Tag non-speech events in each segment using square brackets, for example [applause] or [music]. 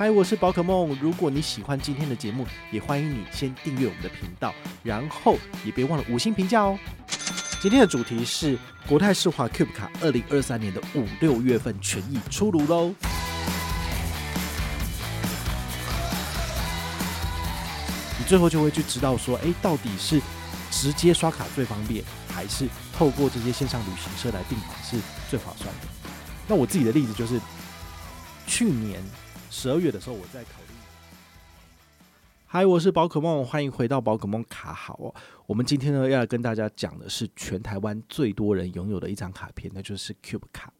嗨，我是宝可梦。如果你喜欢今天的节目，也欢迎你先订阅我们的频道，然后也别忘了五星评价哦。今天的主题是国泰世华 Cube 卡二零二三年的五六月份权益出炉喽。你最后就会去知道说，哎，到底是直接刷卡最方便，还是透过这些线上旅行社来订房是最划算的？那我自己的例子就是去年。十二月的时候，我再考虑。嗨，我是宝可梦，欢迎回到宝可梦卡好哦。我们今天呢要来跟大家讲的是全台湾最多人拥有的一张卡片，那就是 Cube 卡。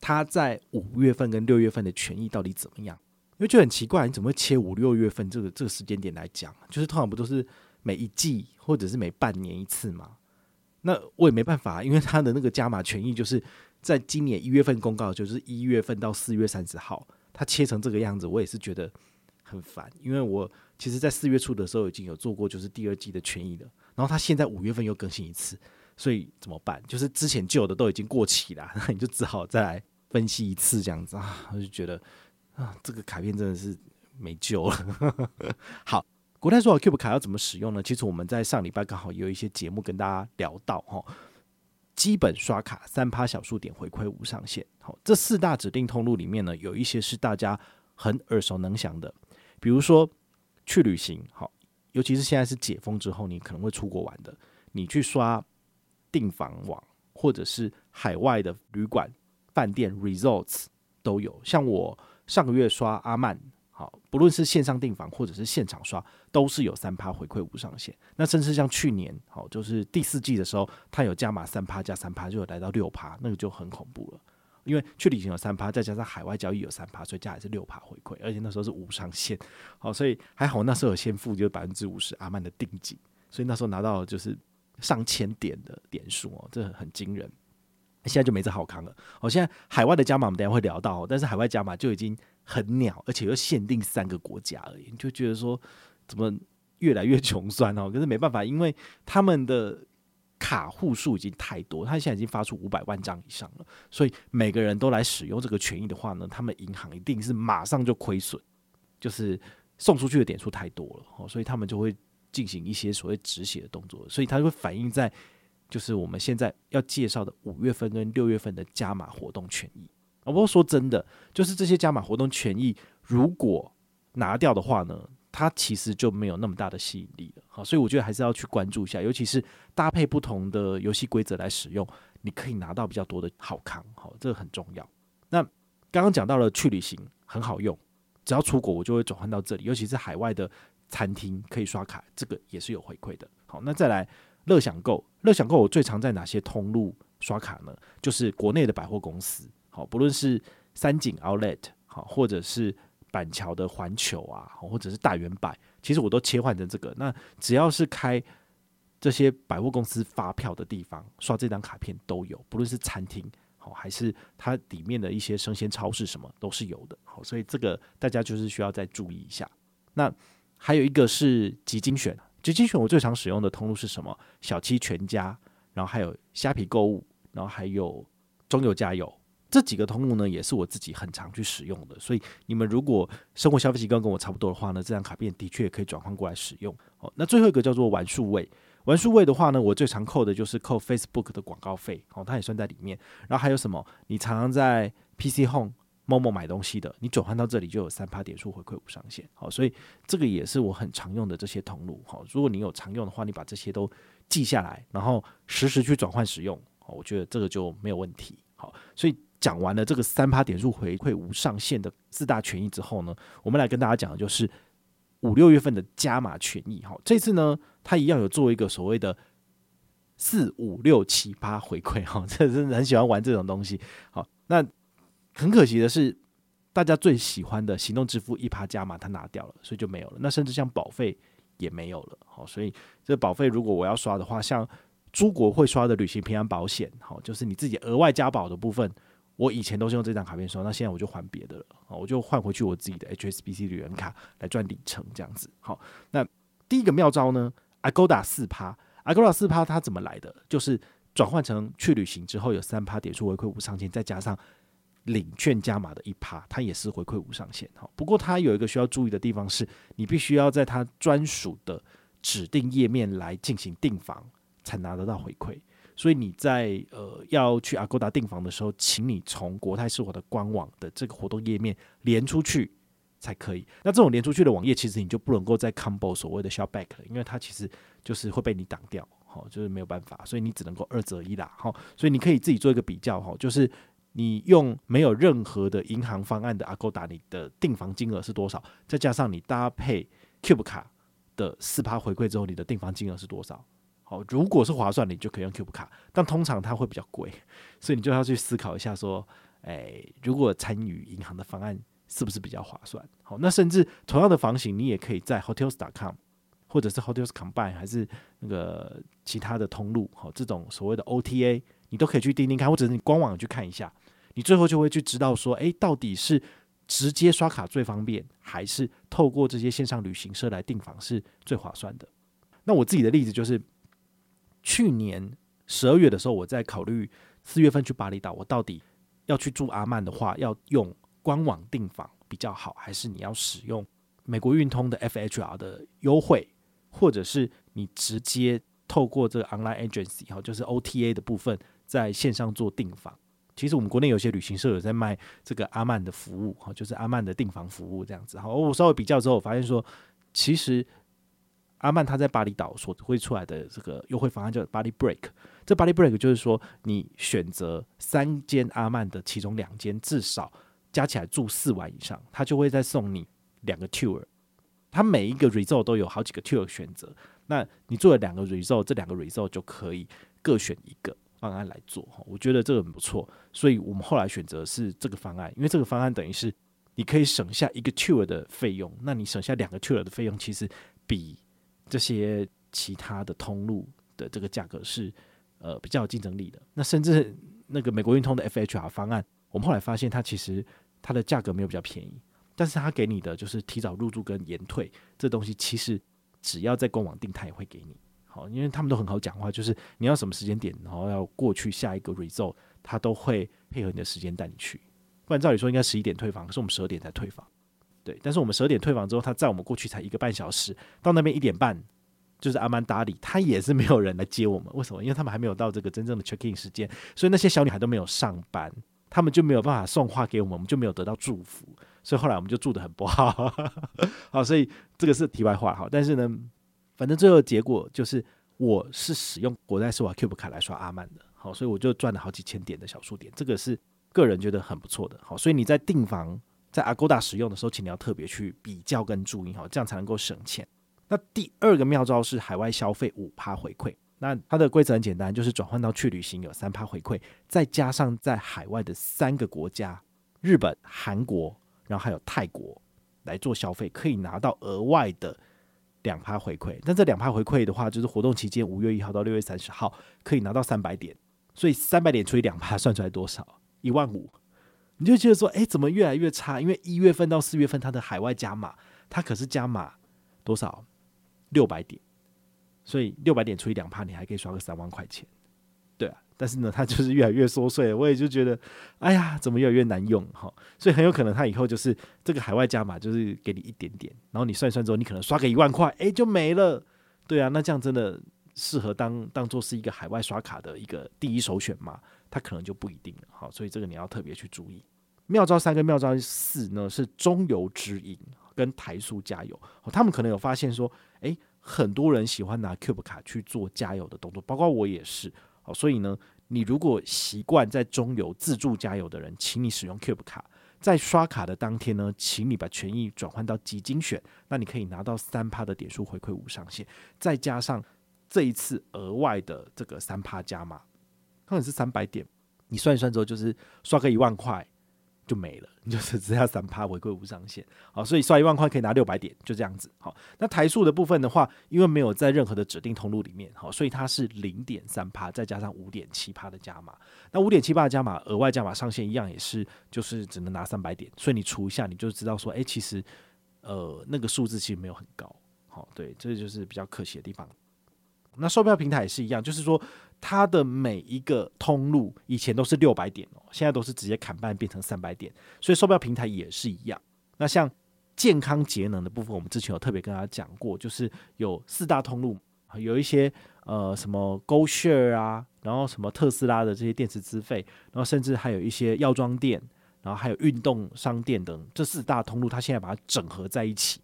它在五月份跟六月份的权益到底怎么样？因为就很奇怪，你怎么会切五六月份这个这个时间点来讲？就是通常不都是每一季或者是每半年一次吗？那我也没办法，因为它的那个加码权益就是在今年一月份公告，就是一月份到四月三十号。它切成这个样子，我也是觉得很烦，因为我其实，在四月初的时候已经有做过，就是第二季的权益了。然后它现在五月份又更新一次，所以怎么办？就是之前旧的都已经过期了，那你就只好再来分析一次这样子啊。我就觉得啊，这个卡片真的是没救了。[laughs] 好，国泰说好 Cube 卡要怎么使用呢？其实我们在上礼拜刚好有一些节目跟大家聊到哈。基本刷卡三趴小数点回馈无上限，好，这四大指定通路里面呢，有一些是大家很耳熟能详的，比如说去旅行，好，尤其是现在是解封之后，你可能会出国玩的，你去刷订房网或者是海外的旅馆、饭店、resorts 都有，像我上个月刷阿曼。好，不论是线上订房或者是现场刷，都是有三趴回馈无上限。那甚至像去年，好，就是第四季的时候，它有加码三趴加三趴，就有来到六趴，那个就很恐怖了。因为去旅行有三趴，再加上海外交易有三趴，所以加还是六趴回馈，而且那时候是无上限。好，所以还好那时候有先付就是百分之五十阿曼的定金，所以那时候拿到就是上千点的点数哦，这很惊人。现在就没这好康了。好，现在海外的加码我们等下会聊到，但是海外加码就已经。很鸟，而且又限定三个国家而已，你就觉得说怎么越来越穷酸哦？可是没办法，因为他们的卡户数已经太多，他现在已经发出五百万张以上了，所以每个人都来使用这个权益的话呢，他们银行一定是马上就亏损，就是送出去的点数太多了，所以他们就会进行一些所谓止血的动作，所以它会反映在就是我们现在要介绍的五月份跟六月份的加码活动权益。不过说真的，就是这些加码活动权益，如果拿掉的话呢，它其实就没有那么大的吸引力了。好，所以我觉得还是要去关注一下，尤其是搭配不同的游戏规则来使用，你可以拿到比较多的好康。好，这个很重要。那刚刚讲到了去旅行很好用，只要出国我就会转换到这里，尤其是海外的餐厅可以刷卡，这个也是有回馈的。好，那再来乐享购，乐享购我最常在哪些通路刷卡呢？就是国内的百货公司。好，不论是三井 Outlet 好，或者是板桥的环球啊，或者是大圆百，其实我都切换成这个。那只要是开这些百货公司发票的地方，刷这张卡片都有。不论是餐厅好，还是它里面的一些生鲜超市，什么都是有的。好，所以这个大家就是需要再注意一下。那还有一个是集精选，集精选我最常使用的通路是什么？小七全家，然后还有虾皮购物，然后还有中油加油。这几个通路呢，也是我自己很常去使用的，所以你们如果生活消费习惯跟我差不多的话呢，这张卡片的确可以转换过来使用。哦，那最后一个叫做玩数位，玩数位的话呢，我最常扣的就是扣 Facebook 的广告费，哦，它也算在里面。然后还有什么？你常常在 PC Home、Momo 买东西的，你转换到这里就有三趴点数回馈无上限。好，所以这个也是我很常用的这些通路。好，如果你有常用的话，你把这些都记下来，然后实时去转换使用，好，我觉得这个就没有问题。好，所以。讲完了这个三趴点数回馈无上限的四大权益之后呢，我们来跟大家讲的就是五六月份的加码权益。好，这次呢，它一样有做一个所谓的四五六七八回馈。哈，这 [laughs] 真的很喜欢玩这种东西。好，那很可惜的是，大家最喜欢的行动支付一趴加码，它拿掉了，所以就没有了。那甚至像保费也没有了。好，所以这保费如果我要刷的话，像出国会刷的旅行平安保险，好，就是你自己额外加保的部分，我以前都是用这张卡片刷，那现在我就换别的了，我就换回去我自己的 HSBC 旅人卡来赚里程这样子。好，那第一个妙招呢，Agoda 四趴，Agoda 四趴它怎么来的？就是转换成去旅行之后有三趴点数回馈无上限，再加上。领券加码的一趴，它也是回馈无上限。好，不过它有一个需要注意的地方是，你必须要在它专属的指定页面来进行订房，才拿得到回馈。所以你在呃要去阿勾达订房的时候，请你从国泰世华的官网的这个活动页面连出去才可以。那这种连出去的网页，其实你就不能够再 combo 所谓的 shopback 了，因为它其实就是会被你挡掉，好，就是没有办法，所以你只能够二择一啦。好，所以你可以自己做一个比较，哈，就是。你用没有任何的银行方案的 Agoda，你的订房金额是多少？再加上你搭配 Cube 卡的四趴回馈之后，你的订房金额是多少？好，如果是划算，你就可以用 Cube 卡，但通常它会比较贵，所以你就要去思考一下，说，哎，如果参与银行的方案是不是比较划算？好，那甚至同样的房型，你也可以在 Hotels.com 或者是 Hotels Combine 还是那个其他的通路，好，这种所谓的 OTA，你都可以去盯盯看，或者是你官网去看一下。你最后就会去知道说，诶，到底是直接刷卡最方便，还是透过这些线上旅行社来订房是最划算的？那我自己的例子就是，去年十二月的时候，我在考虑四月份去巴厘岛，我到底要去住阿曼的话，要用官网订房比较好，还是你要使用美国运通的 FHR 的优惠，或者是你直接透过这个 online agency 哈，就是 OTA 的部分，在线上做订房？其实我们国内有些旅行社有在卖这个阿曼的服务，哈，就是阿曼的订房服务这样子。好，我稍微比较之后，我发现说，其实阿曼他在巴厘岛所会出来的这个优惠方案叫 Bali Break。这 Bali Break 就是说，你选择三间阿曼的其中两间，至少加起来住四晚以上，他就会再送你两个 tour。他每一个 resort 都有好几个 tour 选择，那你做了两个 resort，这两个 resort 就可以各选一个。方案来做，我觉得这个很不错，所以我们后来选择是这个方案，因为这个方案等于是你可以省下一个 tour 的费用，那你省下两个 tour 的费用，其实比这些其他的通路的这个价格是呃比较有竞争力的。那甚至那个美国运通的 FHR 方案，我们后来发现它其实它的价格没有比较便宜，但是它给你的就是提早入住跟延退这东西，其实只要在官网订，它也会给你。好，因为他们都很好讲话，就是你要什么时间点，然后要过去下一个 resort，他都会配合你的时间带你去。不然照理说应该十一点退房，可是我们十二点才退房。对，但是我们十二点退房之后，他载我们过去才一个半小时，到那边一点半就是阿曼达里，他也是没有人来接我们。为什么？因为他们还没有到这个真正的 check in 时间，所以那些小女孩都没有上班，他们就没有办法送花给我们，我们就没有得到祝福。所以后来我们就住得很不好。[laughs] 好，所以这个是题外话。好，但是呢。反正最后结果就是，我是使用国泰世华 Cube 卡来刷阿曼的，好，所以我就赚了好几千点的小数点，这个是个人觉得很不错的，好，所以你在订房在 Agoda 使用的时候，请你要特别去比较跟注意，好，这样才能够省钱。那第二个妙招是海外消费五趴回馈，那它的规则很简单，就是转换到去旅行有三趴回馈，再加上在海外的三个国家，日本、韩国，然后还有泰国来做消费，可以拿到额外的。两趴回馈，但这两趴回馈的话，就是活动期间五月一号到六月三十号可以拿到三百点，所以三百点除以两趴，算出来多少？一万五。你就觉得说，哎、怎么越来越差？因为一月份到四月份，它的海外加码，它可是加码多少？六百点，所以六百点除以两趴，你还可以刷个三万块钱。对啊，但是呢，它就是越来越缩水，我也就觉得，哎呀，怎么越来越难用哈？所以很有可能它以后就是这个海外加码，就是给你一点点，然后你算一算之后，你可能刷个一万块，哎，就没了。对啊，那这样真的适合当当做是一个海外刷卡的一个第一首选吗？它可能就不一定了。好，所以这个你要特别去注意。妙招三跟妙招四呢，是中油直营跟台塑加油，他们可能有发现说，哎，很多人喜欢拿 Cube 卡去做加油的动作，包括我也是。好，所以呢，你如果习惯在中油自助加油的人，请你使用 Cube 卡，在刷卡的当天呢，请你把权益转换到极精选，那你可以拿到三趴的点数回馈无上限，再加上这一次额外的这个三趴加码，可能是三百点，你算一算之后就是刷个一万块，就没了，[laughs] 你就是只要三趴回馈无上限，好，所以刷一万块可以拿六百点，就这样子，好。那台数的部分的话，因为没有在任何的指定通路里面，好，所以它是零点三趴，再加上五点七趴的加码。那五点七趴的加码，额外加码上限一样也是，就是只能拿三百点，所以你除一下，你就知道说，哎、其实呃那个数字其实没有很高，好，对，这就是比较可惜的地方。那售票平台也是一样，就是说。它的每一个通路以前都是六百点哦，现在都是直接砍半变成三百点，所以售票平台也是一样。那像健康节能的部分，我们之前有特别跟大家讲过，就是有四大通路，有一些呃什么 GoShare 啊，然后什么特斯拉的这些电池资费，然后甚至还有一些药妆店，然后还有运动商店等这四大通路，它现在把它整合在一起，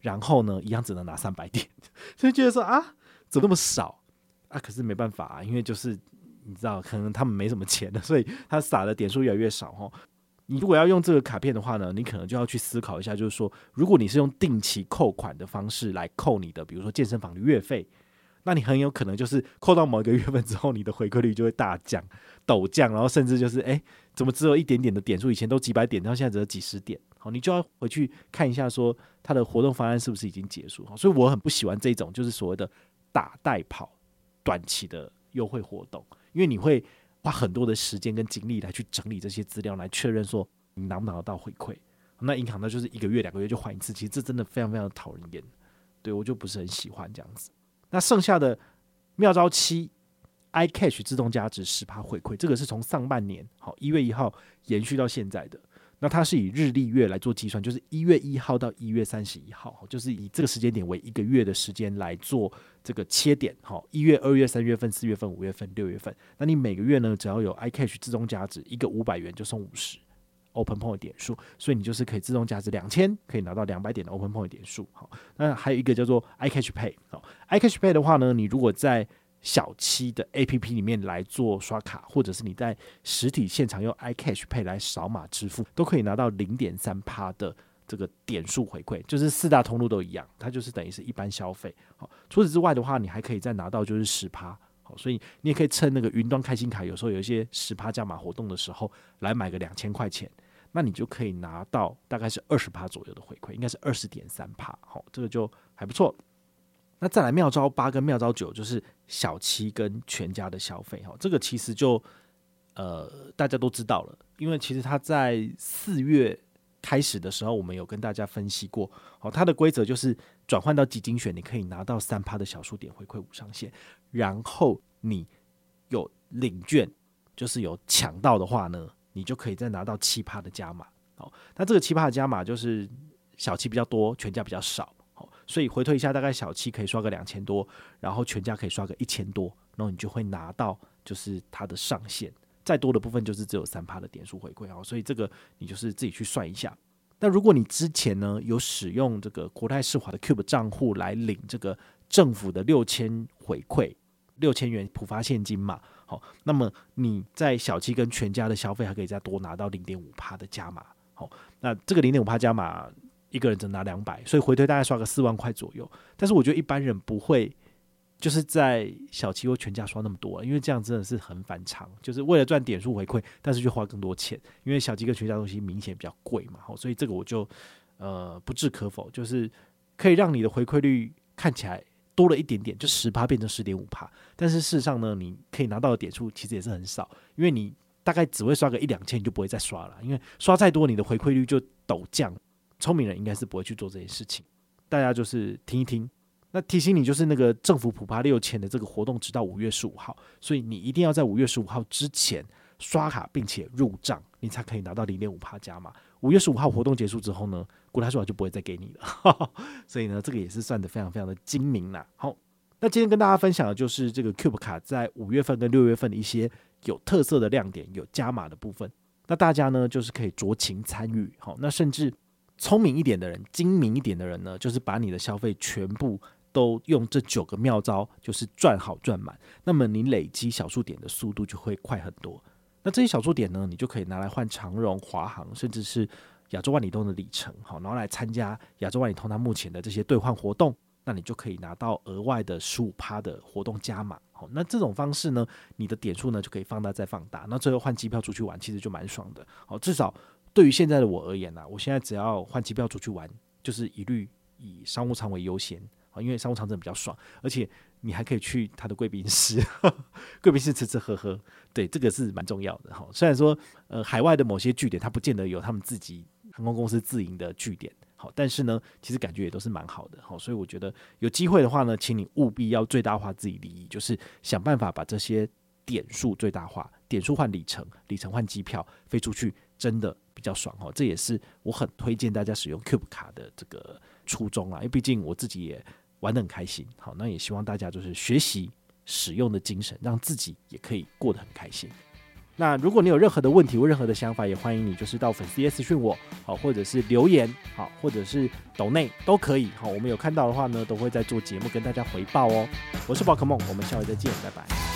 然后呢，一样只能拿三百点，[laughs] 所以觉得说啊，怎么那么少？啊，可是没办法啊，因为就是你知道，可能他们没什么钱的，[laughs] 所以他撒的点数越来越少哈。你如果要用这个卡片的话呢，你可能就要去思考一下，就是说，如果你是用定期扣款的方式来扣你的，比如说健身房的月费，那你很有可能就是扣到某一个月份之后，你的回馈率就会大降、陡降，然后甚至就是哎，怎么只有一点点的点数？以前都几百点，然后现在只有几十点，好，你就要回去看一下，说他的活动方案是不是已经结束？所以我很不喜欢这种，就是所谓的打带跑。短期的优惠活动，因为你会花很多的时间跟精力来去整理这些资料，来确认说你拿不拿得到回馈。那银行呢，就是一个月、两个月就换一次，其实这真的非常非常讨人厌。对，我就不是很喜欢这样子。那剩下的妙招七，iCash 自动加值十趴回馈，这个是从上半年好一月一号延续到现在的。那它是以日历月来做计算，就是一月一号到一月三十一号，就是以这个时间点为一个月的时间来做这个切点。哈，一月、二月、三月份、四月份、五月份、六月份，那你每个月呢，只要有 iCash 自动价值一个五百元就送五十 Open Point 点数，所以你就是可以自动价值两千，可以拿到两百点的 Open Point 点数。好，那还有一个叫做 iCash Pay。好，iCash Pay 的话呢，你如果在小七的 A P P 里面来做刷卡，或者是你在实体现场用 iCash Pay 来扫码支付，都可以拿到零点三趴的这个点数回馈，就是四大通路都一样，它就是等于是一般消费。好，除此之外的话，你还可以再拿到就是十趴。好，所以你也可以趁那个云端开心卡，有时候有一些十趴加码活动的时候，来买个两千块钱，那你就可以拿到大概是二十趴左右的回馈，应该是二十点三趴。好，这个就还不错。那再来妙招八跟妙招九，就是小七跟全家的消费哈，这个其实就呃大家都知道了，因为其实它在四月开始的时候，我们有跟大家分析过，好，它的规则就是转换到基金选，你可以拿到三趴的小数点回馈无上限，然后你有领券，就是有抢到的话呢，你就可以再拿到七趴的加码，好，那这个七趴的加码就是小七比较多，全家比较少。所以回退一下，大概小七可以刷个两千多，然后全家可以刷个一千多，然后你就会拿到就是它的上限，再多的部分就是只有三趴的点数回馈哦。所以这个你就是自己去算一下。那如果你之前呢有使用这个国泰世华的 Cube 账户来领这个政府的六千回馈，六千元普发现金嘛，好，那么你在小七跟全家的消费还可以再多拿到零点五趴的加码，好，那这个零点五趴加码。一个人只拿两百，所以回推大概刷个四万块左右。但是我觉得一般人不会，就是在小七或全家刷那么多，因为这样真的是很反常。就是为了赚点数回馈，但是就花更多钱，因为小七跟全家东西明显比较贵嘛。所以这个我就呃不置可否，就是可以让你的回馈率看起来多了一点点，就十趴变成十点五趴。但是事实上呢，你可以拿到的点数其实也是很少，因为你大概只会刷个一两千，你就不会再刷了，因为刷再多，你的回馈率就陡降。聪明人应该是不会去做这件事情，大家就是听一听。那提醒你，就是那个政府普发六千的这个活动，直到五月十五号，所以你一定要在五月十五号之前刷卡，并且入账，你才可以拿到零点五帕加码。五月十五号活动结束之后呢，国泰世华就不会再给你了。所以呢，这个也是算得非常非常的精明啦。好，那今天跟大家分享的就是这个 Cube 卡在五月份跟六月份的一些有特色的亮点，有加码的部分。那大家呢，就是可以酌情参与。好，那甚至。聪明一点的人，精明一点的人呢，就是把你的消费全部都用这九个妙招，就是赚好赚满。那么你累积小数点的速度就会快很多。那这些小数点呢，你就可以拿来换长荣、华航，甚至是亚洲万里通的里程，好，然后来参加亚洲万里通它目前的这些兑换活动，那你就可以拿到额外的十五趴的活动加码。好，那这种方式呢，你的点数呢就可以放大再放大，那最后换机票出去玩，其实就蛮爽的。好，至少。对于现在的我而言呢、我现在只要换机票出去玩，就是一律以商务舱为优先啊，因为商务舱真的比较爽，而且你还可以去他的贵宾室，[laughs] 贵宾室吃吃喝喝，对，这个是蛮重要的哈。虽然说呃海外的某些据点，它不见得有他们自己航空公司自营的据点，好，但是呢，其实感觉也都是蛮好的，好，所以我觉得有机会的话呢，请你务必要最大化自己利益，就是想办法把这些点数最大化，点数换里程，里程换机票，飞出去。真的较爽哦，这也是我很推荐大家使用 Cube 卡的这个初衷啊，因为毕竟我自己也玩得很开心。好，那也希望大家就是学习使用的精神，让自己也可以过得很开心。那如果你有任何的问题或任何的想法，也欢迎你就是到粉丝页私讯我，好，或者是留言，好，或者是抖内都可以。好，我们有看到的话呢，都会在做节目跟大家回报哦。我是宝可梦，我们下回再见，拜拜。